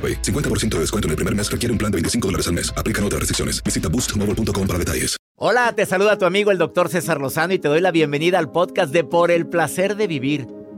AroPay. 50% de descuento en el primer mes requiere un plan de 25 dólares al mes. Aplican otras restricciones. Visita boostmobile.com para detalles. Hola, te saluda tu amigo el doctor César Lozano y te doy la bienvenida al podcast de Por el placer de vivir.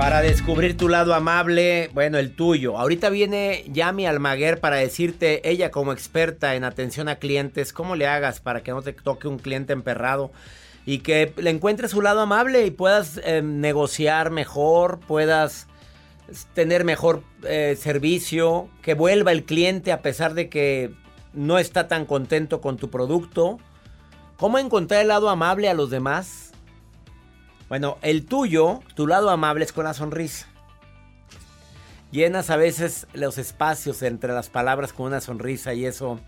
Para descubrir tu lado amable, bueno, el tuyo. Ahorita viene Yami Almaguer para decirte, ella como experta en atención a clientes, cómo le hagas para que no te toque un cliente emperrado y que le encuentres su lado amable y puedas eh, negociar mejor, puedas tener mejor eh, servicio, que vuelva el cliente a pesar de que no está tan contento con tu producto. ¿Cómo encontrar el lado amable a los demás? Bueno, el tuyo, tu lado amable es con la sonrisa. Llenas a veces los espacios entre las palabras con una sonrisa y eso,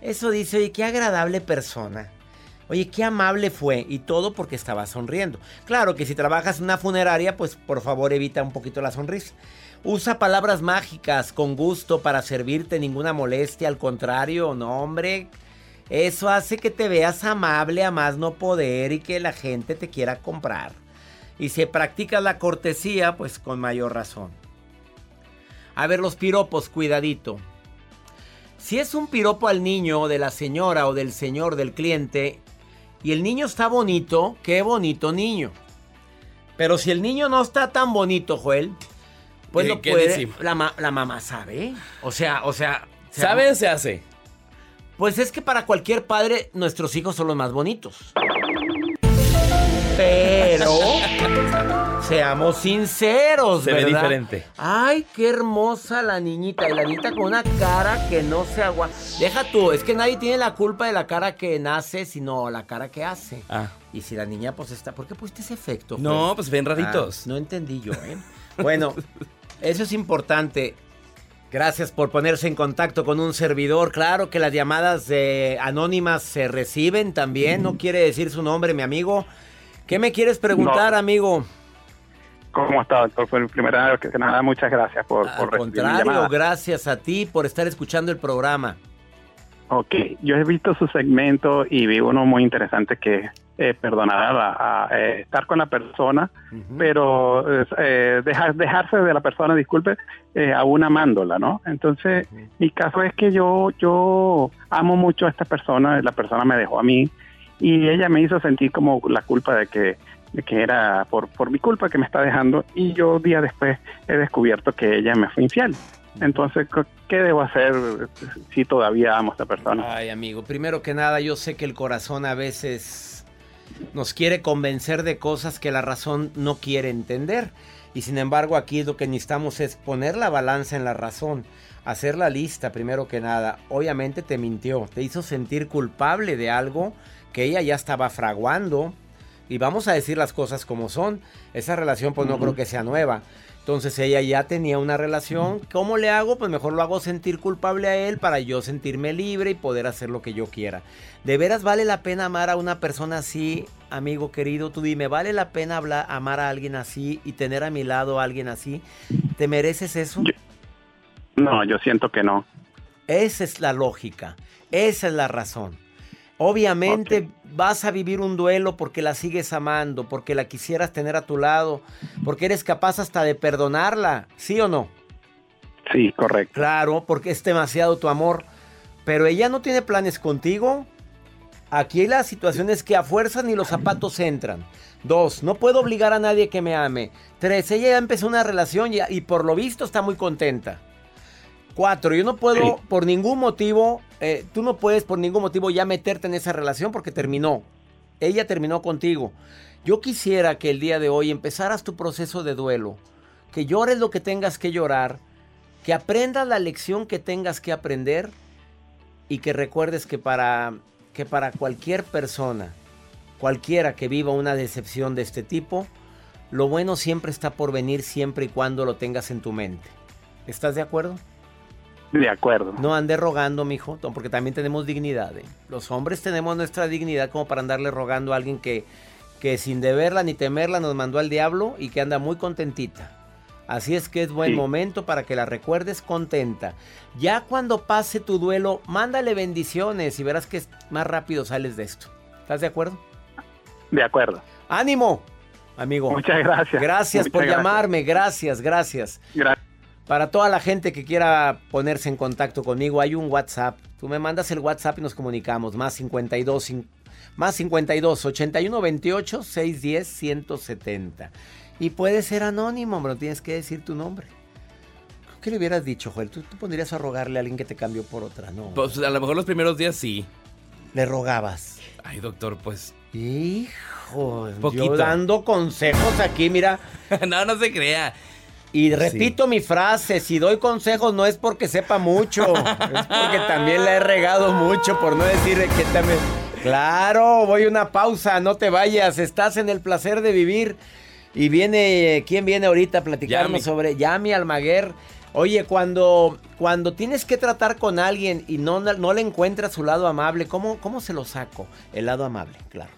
eso dice, oye, qué agradable persona. Oye, qué amable fue y todo porque estaba sonriendo. Claro que si trabajas en una funeraria, pues por favor evita un poquito la sonrisa. Usa palabras mágicas con gusto para servirte, ninguna molestia, al contrario, no hombre. Eso hace que te veas amable a más no poder y que la gente te quiera comprar. Y si practicas la cortesía, pues con mayor razón. A ver, los piropos, cuidadito. Si es un piropo al niño, de la señora o del señor del cliente, y el niño está bonito, qué bonito niño. Pero si el niño no está tan bonito, Joel, pues lo puede. La, la, mamá sabe. O sea, o sea. ¿Sabe se hace? Pues es que para cualquier padre, nuestros hijos son los más bonitos. Pero seamos sinceros, se ve diferente. Ay, qué hermosa la niñita. Y la niñita con una cara que no se aguanta. Deja tú, es que nadie tiene la culpa de la cara que nace, sino la cara que hace. Ah. Y si la niña pues está. ¿Por qué pusiste ese efecto? No, pues ven raritos. Ah, no entendí yo, ¿eh? bueno, eso es importante. Gracias por ponerse en contacto con un servidor. Claro que las llamadas de anónimas se reciben también. No quiere decir su nombre, mi amigo. ¿Qué me quieres preguntar, amigo? ¿Cómo está, doctor? Fue primera vez que nada, muchas gracias por, Al contrario, gracias a ti por estar escuchando el programa. Ok, yo he visto su segmento y vi uno muy interesante que eh, perdonada a, eh, estar con la persona, pero eh, dejar, dejarse de la persona, disculpe, eh, aún amándola, ¿no? Entonces, mi caso es que yo, yo amo mucho a esta persona, la persona me dejó a mí y ella me hizo sentir como la culpa de que, de que era por, por mi culpa que me está dejando y yo día después he descubierto que ella me fue infiel. Entonces, ¿qué debo hacer si todavía amo a esta persona? Ay, amigo, primero que nada, yo sé que el corazón a veces nos quiere convencer de cosas que la razón no quiere entender. Y sin embargo aquí lo que necesitamos es poner la balanza en la razón, hacer la lista primero que nada. Obviamente te mintió, te hizo sentir culpable de algo que ella ya estaba fraguando. Y vamos a decir las cosas como son. Esa relación pues no creo que sea nueva. Entonces ella ya tenía una relación. ¿Cómo le hago? Pues mejor lo hago sentir culpable a él para yo sentirme libre y poder hacer lo que yo quiera. ¿De veras vale la pena amar a una persona así, amigo querido? Tú dime, ¿vale la pena hablar, amar a alguien así y tener a mi lado a alguien así? ¿Te mereces eso? no, yo siento que no. Esa es la lógica. Esa es la razón. Obviamente vas a vivir un duelo porque la sigues amando, porque la quisieras tener a tu lado, porque eres capaz hasta de perdonarla, ¿sí o no? Sí, correcto. Claro, porque es demasiado tu amor. Pero ella no tiene planes contigo. Aquí la situación es que a fuerza ni los zapatos entran. Dos, no puedo obligar a nadie que me ame. Tres, ella ya empezó una relación y, y por lo visto está muy contenta. Cuatro, yo no puedo Sí. por ningún motivo, eh, tú no puedes por ningún motivo ya meterte en esa relación porque terminó. Ella terminó contigo. Yo quisiera que el día de hoy empezaras tu proceso de duelo, que llores lo que tengas que llorar, que aprendas la lección que tengas que aprender y que recuerdes que para, que para cualquier persona, cualquiera que viva una decepción de este tipo, lo bueno siempre está por venir siempre y cuando lo tengas en tu mente. ¿Estás de acuerdo? De acuerdo. No ande rogando, mijo, porque también tenemos dignidad. ¿eh? Los hombres tenemos nuestra dignidad como para andarle rogando a alguien que, que sin deberla ni temerla nos mandó al diablo y que anda muy contentita. Así es que es buen Sí. momento para que la recuerdes contenta. Ya cuando pase tu duelo, mándale bendiciones y verás que más rápido sales de esto. ¿Estás de acuerdo? De acuerdo. ¡Ánimo! Amigo. Muchas gracias. Gracias Muchas por gracias. llamarme, gracias, gracias. Gracias. Para toda la gente que quiera ponerse en contacto conmigo, hay un WhatsApp. Tú me mandas el WhatsApp y nos comunicamos. Más 52, cin- más 52 81 28 610 170. Y puede ser anónimo, pero tienes que decir tu nombre. ¿Qué le hubieras dicho, Joel? ¿Tú, tú pondrías a rogarle a alguien que te cambió por otra, ¿no? Pues a lo mejor los primeros días sí. Le rogabas. Ay, doctor, pues. Hijo, yo Poquito. dando consejos aquí, mira. no, no se crea. Y repito mi frase, si doy consejos no es porque sepa mucho, es porque también la he regado mucho, por no decir que también... Claro, voy a una pausa, no te vayas, estás en el placer de vivir. Y viene, ¿quién viene ahorita a platicarnos Yami. sobre Yami Almaguer? Oye, cuando, cuando tienes que tratar con alguien y no, no le encuentras su lado amable, ¿cómo, ¿cómo se lo saco? El lado amable, claro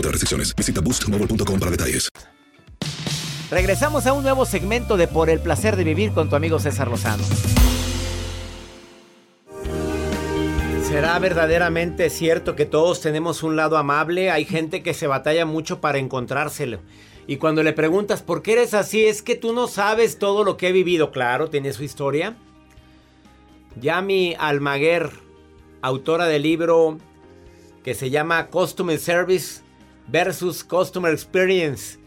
otras restricciones. Visita boostmobile.com para detalles. Regresamos a un nuevo segmento de Por el placer de vivir con tu amigo César Lozano. ¿Será verdaderamente cierto que todos tenemos un lado amable? Hay gente que se batalla mucho para encontrárselo. Y cuando le preguntas por qué eres así, es que tú no sabes todo lo que he vivido. Claro, tiene su historia. Yami Almaguer, autora del libro que se llama Customer Service versus Customer Experience.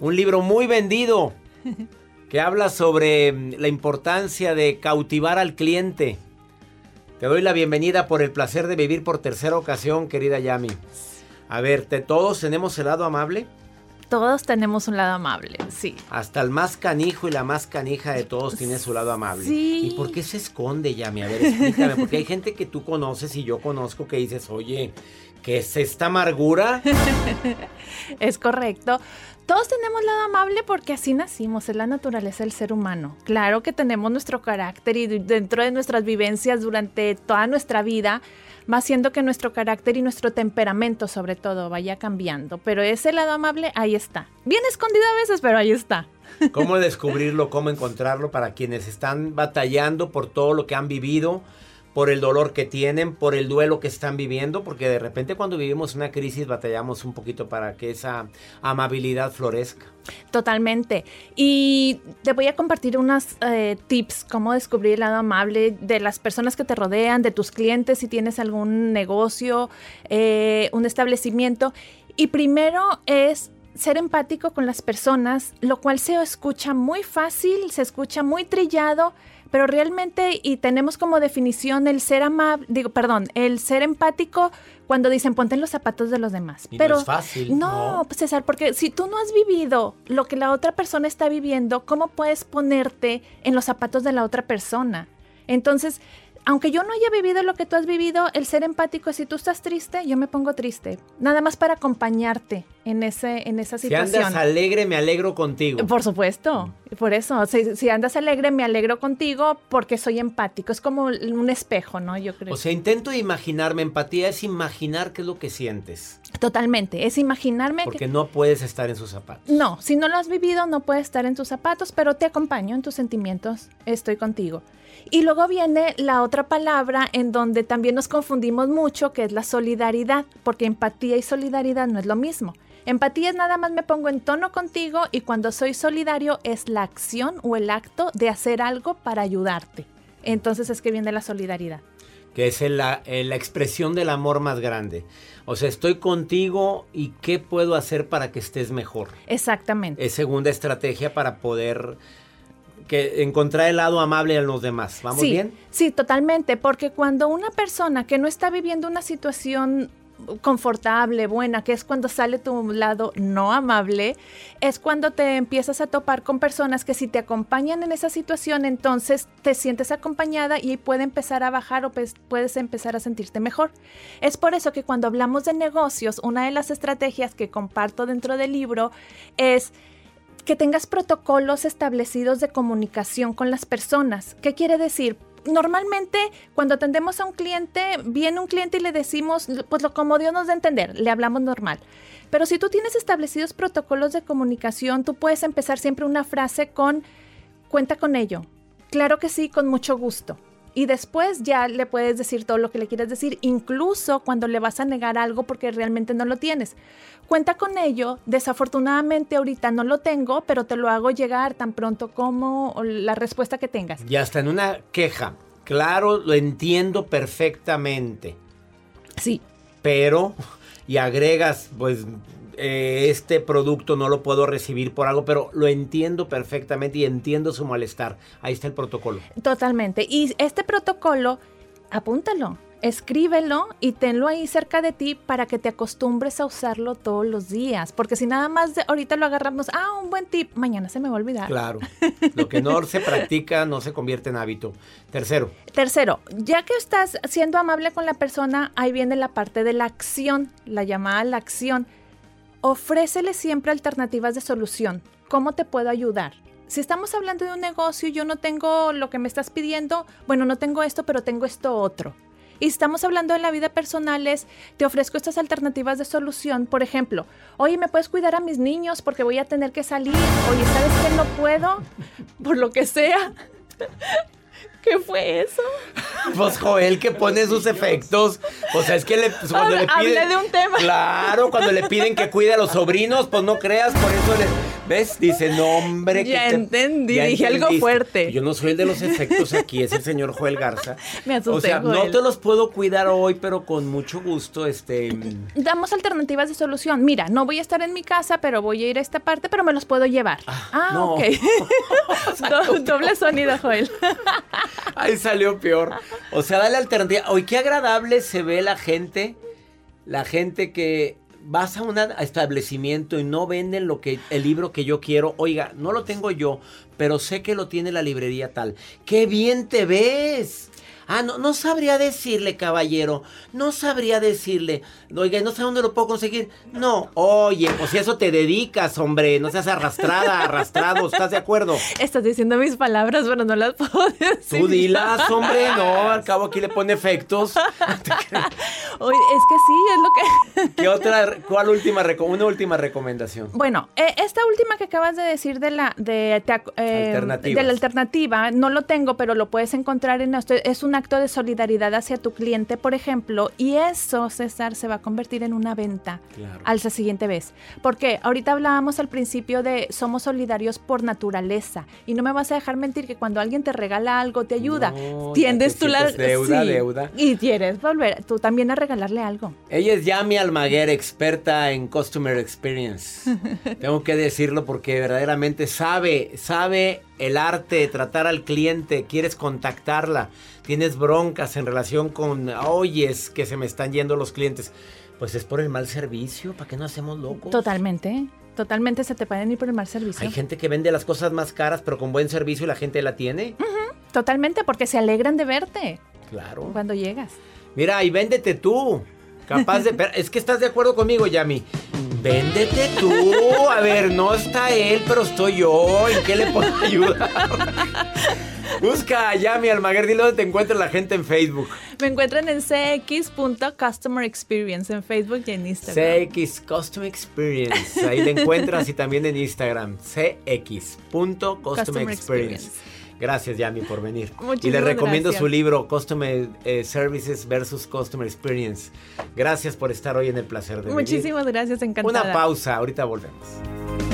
Un libro muy vendido que habla sobre mm, la importancia de cautivar al cliente. Te doy la bienvenida por el placer de vivir por tercera ocasión, querida Yami. A ver, ¿te, ¿todos tenemos el lado amable? Todos tenemos un lado amable, sí. Hasta el más canijo y la más canija de todos tiene su lado amable. Sí. ¿Y por qué se esconde, Yami? A ver, explícame. Porque hay gente que tú conoces y yo conozco que dices, oye, ¿qué es esta amargura? Es correcto. Todos tenemos lado amable porque así nacimos, es la naturaleza del ser humano. Claro que tenemos nuestro carácter y dentro de nuestras vivencias durante toda nuestra vida va haciendo que nuestro carácter y nuestro temperamento sobre todo vaya cambiando. Pero ese lado amable ahí está. Bien escondido a veces, pero ahí está. ¿Cómo descubrirlo? ¿Cómo encontrarlo para quienes están batallando por todo lo que han vivido? Por el dolor que tienen, por el duelo que están viviendo, porque de repente cuando vivimos una crisis batallamos un poquito para que esa amabilidad florezca. Totalmente. Y te voy a compartir unos eh, tips, cómo descubrir el lado amable de las personas que te rodean, de tus clientes, si tienes algún negocio, eh, un establecimiento. Y primero es ser empático con las personas, lo cual se escucha muy fácil, se escucha muy trillado, pero realmente y tenemos como definición el ser amable, digo, perdón, el ser empático cuando dicen ponte en los zapatos de los demás. Y no pero es fácil, No, ¿no? pues, César, porque si tú no has vivido lo que la otra persona está viviendo, ¿cómo puedes ponerte en los zapatos de la otra persona? Entonces, aunque yo no haya vivido lo que tú has vivido, el ser empático es si tú estás triste, yo me pongo triste. Nada más para acompañarte en, ese, en esa Si situación. andas alegre, me alegro contigo. Por supuesto, por eso, si, si andas alegre, me alegro contigo porque soy empático. Es como un espejo, ¿no? Yo creo. O sea, intento imaginarme, empatía es imaginar qué es lo que sientes, Totalmente, es imaginarme porque que... no puedes estar en sus zapatos. No, si no lo has vivido, no puedes estar en tus zapatos, pero te acompaño en tus sentimientos, estoy contigo. Y luego viene la otra palabra en donde también nos confundimos mucho, que es la solidaridad, porque empatía y solidaridad no es lo mismo. Empatía es nada más me pongo en tono contigo y cuando soy solidario es la acción o el acto de hacer algo para ayudarte. Entonces es que viene la solidaridad. que es la, expresión del amor más grande. O sea, estoy contigo y qué puedo hacer para que estés mejor. Exactamente. Es segunda estrategia para poder que encontrar el lado amable en los demás. ¿Vamos sí, bien? Sí, totalmente, porque cuando una persona que no está viviendo una situación confortable, buena, que es cuando sale tu lado no amable, es cuando te empiezas a topar con personas que si te acompañan en esa situación, entonces te sientes acompañada y puede empezar a bajar o pues, puedes empezar a sentirte mejor. Es por eso que cuando hablamos de negocios, una de las estrategias que comparto dentro del libro es que tengas protocolos establecidos de comunicación con las personas. ¿Qué quiere decir? Normalmente cuando atendemos a un cliente, viene un cliente y le decimos, pues lo como Dios nos da a entender, le hablamos normal. Pero si tú tienes establecidos protocolos de comunicación, tú puedes empezar siempre una frase con, cuenta con ello. Claro que sí, con mucho gusto. Y después ya le puedes decir todo lo que le quieres decir, incluso cuando le vas a negar algo porque realmente no lo tienes. Cuenta con ello, desafortunadamente ahorita no lo tengo, pero te lo hago llegar tan pronto como la respuesta que tengas. Y hasta en una queja. Claro, lo entiendo perfectamente. Sí, Pero, y agregas, pues, eh, este producto no lo puedo recibir por algo, pero lo entiendo perfectamente y entiendo su malestar. Ahí está el protocolo. totalmente. Y este protocolo, apúntalo, escríbelo y tenlo ahí cerca de ti para que te acostumbres a usarlo todos los días. Porque si nada más de ahorita lo agarramos, ah, un buen tip, mañana se me va a olvidar. Claro. Lo que no se practica no se convierte en hábito. Tercero, Tercero, ya que estás siendo amable con la persona, ahí viene la parte de la acción, la llamada a la acción. Ofrécele siempre alternativas de solución. ¿Cómo te puedo ayudar? Si estamos hablando de un negocio y yo no tengo lo que me estás pidiendo, bueno, no tengo esto, pero tengo esto otro. Y si estamos hablando de la vida personal, es, te ofrezco estas alternativas de solución. Por ejemplo, oye, ¿me puedes cuidar a mis niños porque voy a tener que salir? Oye, ¿sabes qué? No puedo, por lo que sea. ¿Qué fue eso? pues Joel que pone sus efectos. O sea, es que le, pues, cuando le Hablé piden. de un tema. Claro, cuando le piden que cuide a los sobrinos, pues no creas, por eso le. ¿Ves? Dice, no, hombre. que te- entendí, dije algo fuerte. Yo no soy el de los efectos aquí, es el señor Joel Garza. Me asusté, O sea, no te los puedo cuidar hoy, pero con mucho gusto, este. Damos alternativas de solución. Mira, no voy a estar en mi casa, pero voy a ir a esta parte, pero me los puedo llevar. Ah, no. ok. Do- doble sonido, Joel. Ahí salió peor. O sea, dale alternativa. Hoy qué agradable se ve la gente, la gente que vas a un establecimiento y no venden lo que el libro que yo quiero. Oiga, no lo tengo yo, pero sé que lo tiene la librería tal. ¡Qué bien te ves! Ah, no, no sabría decirle, caballero. No sabría decirle. Oiga, no sé dónde lo puedo conseguir. No, oye, pues si eso te dedicas, hombre. No seas arrastrada, arrastrado. ¿Estás de acuerdo? Estás diciendo mis palabras, pero no las puedo decir. Tú dilas, hombre, no, al cabo aquí le pone efectos. Oye, es que sí, es lo que... ¿Qué otra, cuál última, una última recomendación? Bueno, eh, esta última que acabas de decir de la de, te eh, de la alternativa, no lo tengo, pero lo puedes encontrar en. Es una un acto de solidaridad hacia tu cliente, por ejemplo, y eso, César, se va a convertir en una venta Claro. al la siguiente vez. Porque ahorita hablábamos al principio de somos solidarios por naturaleza y no me vas a dejar mentir que cuando alguien te regala algo, te ayuda, No, tiendes tú la deuda, sí, deuda. y quieres volver tú también a regalarle algo. Ella es Yami Almaguer, experta en Customer Experience. Tengo que decirlo porque verdaderamente sabe, sabe el arte de tratar al cliente. Quieres contactarla, tienes broncas en relación con, oyes que se me están yendo los clientes. Pues es por el mal servicio, ¿para qué no hacemos locos? Totalmente, totalmente se te pueden ir por el mal servicio. Hay gente que vende las cosas más caras, pero con buen servicio y la gente la tiene. Totalmente, porque se alegran de verte Claro. cuando llegas. Mira, y véndete tú. Capaz de. pero Es que estás de acuerdo conmigo, Yami. Véndete tú. A ver, no está él, pero estoy yo. ¿En qué le puedo ayudar? Busca a Yami Almaguer. Dile dónde te encuentra la gente en Facebook. Me encuentran en cx.customer experience en Facebook y en Instagram. CX Custom Experience. Ahí le encuentras y también en Instagram. CX.Custom Customer Experience. Gracias, Yami, por venir. y le Muchísimas recomiendo gracias. su libro, Customer eh, Services versus Customer Experience. Gracias por estar hoy en el placer de vivir. Muchísimas gracias, encantada. Una pausa, ahorita volvemos.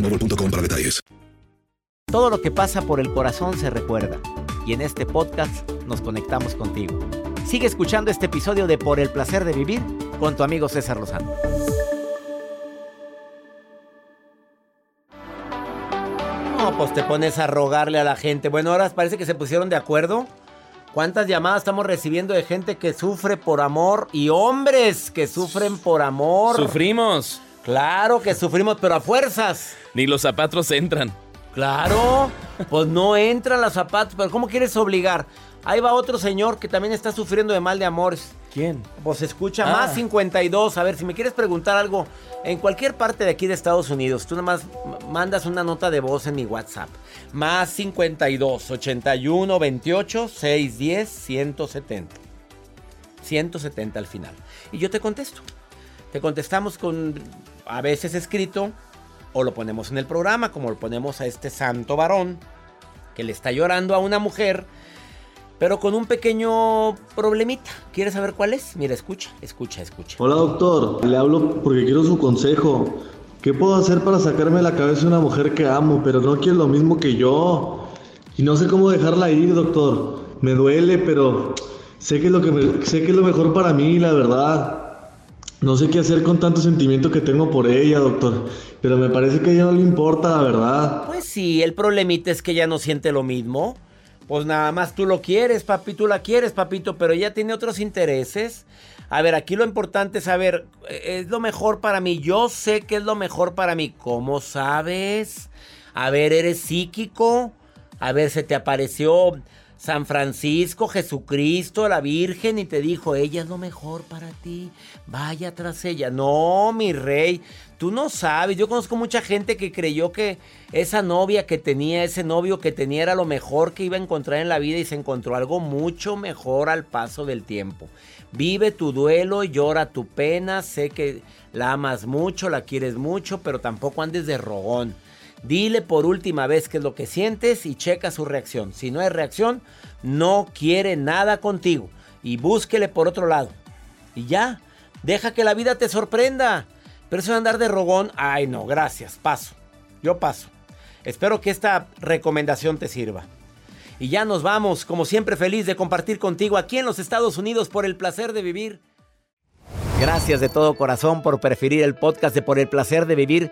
boostmobile.com para detalles. Todo lo que pasa por el corazón se recuerda. Y en este podcast nos conectamos contigo. Sigue escuchando este episodio de Por el placer de vivir con tu amigo César Lozano. No, pues te pones a rogarle a la gente. Bueno, ahora parece que se pusieron de acuerdo. ¿Cuántas llamadas estamos recibiendo de gente que sufre por amor y hombres que sufren por amor? Sufrimos. Claro que sufrimos, pero a fuerzas. Ni los zapatos entran. Claro, pues no entran los zapatos, pero ¿cómo quieres obligar? Ahí va otro señor que también está sufriendo de mal de amores. ¿Quién? Pues escucha, Ah. más 52. A ver, si me quieres preguntar algo en cualquier parte de aquí de Estados Unidos, tú nada más m- mandas una nota de voz en mi WhatsApp. Más 52 81 28 610 170. 170 al final. Y yo te contesto. Te contestamos con a veces escrito o lo ponemos en el programa, como lo ponemos a este santo varón que le está llorando a una mujer, pero con un pequeño problemita. ¿Quieres saber cuál es? Mira, escucha, escucha, escucha. Hola doctor, le hablo porque quiero su consejo. ¿Qué puedo hacer para sacarme de la cabeza una mujer que amo, pero no quiere lo mismo que yo? Y no sé cómo dejarla ir, doctor. Me duele, pero sé que es lo que me- sé que es lo mejor para mí, la verdad. No sé qué hacer con tanto sentimiento que tengo por ella, doctor. Pero me parece que a ella no le importa, la verdad. Pues sí, el problemita es que ella no siente lo mismo. Pues nada más tú lo quieres, papi, tú la quieres, papito, pero ella tiene otros intereses. A ver, aquí lo importante es saber, eh, es lo mejor para mí. Yo sé que es lo mejor para mí. ¿Cómo sabes? A ver, ¿eres psíquico? A ver, ¿se te apareció San Francisco, Jesucristo, la Virgen y te dijo, ella es lo mejor para ti? Vaya tras ella. No, mi rey, tú no sabes. Yo conozco mucha gente que creyó que esa novia que tenía, ese novio que tenía era lo mejor que iba a encontrar en la vida y se encontró algo mucho mejor al paso del tiempo. Vive tu duelo, llora tu pena, sé que la amas mucho, la quieres mucho, pero tampoco andes de rogón. Dile por última vez qué es lo que sientes y checa su reacción. Si no hay reacción, no quiere nada contigo. Y búsquele por otro lado. Y ya, deja que la vida te sorprenda. Pero eso de andar de rogón, ay no, gracias, paso. Yo paso. Espero que esta recomendación te sirva. Y ya nos vamos, como siempre feliz de compartir contigo aquí en los Estados Unidos por el placer de vivir. Gracias de todo corazón por preferir el podcast de Por el placer de vivir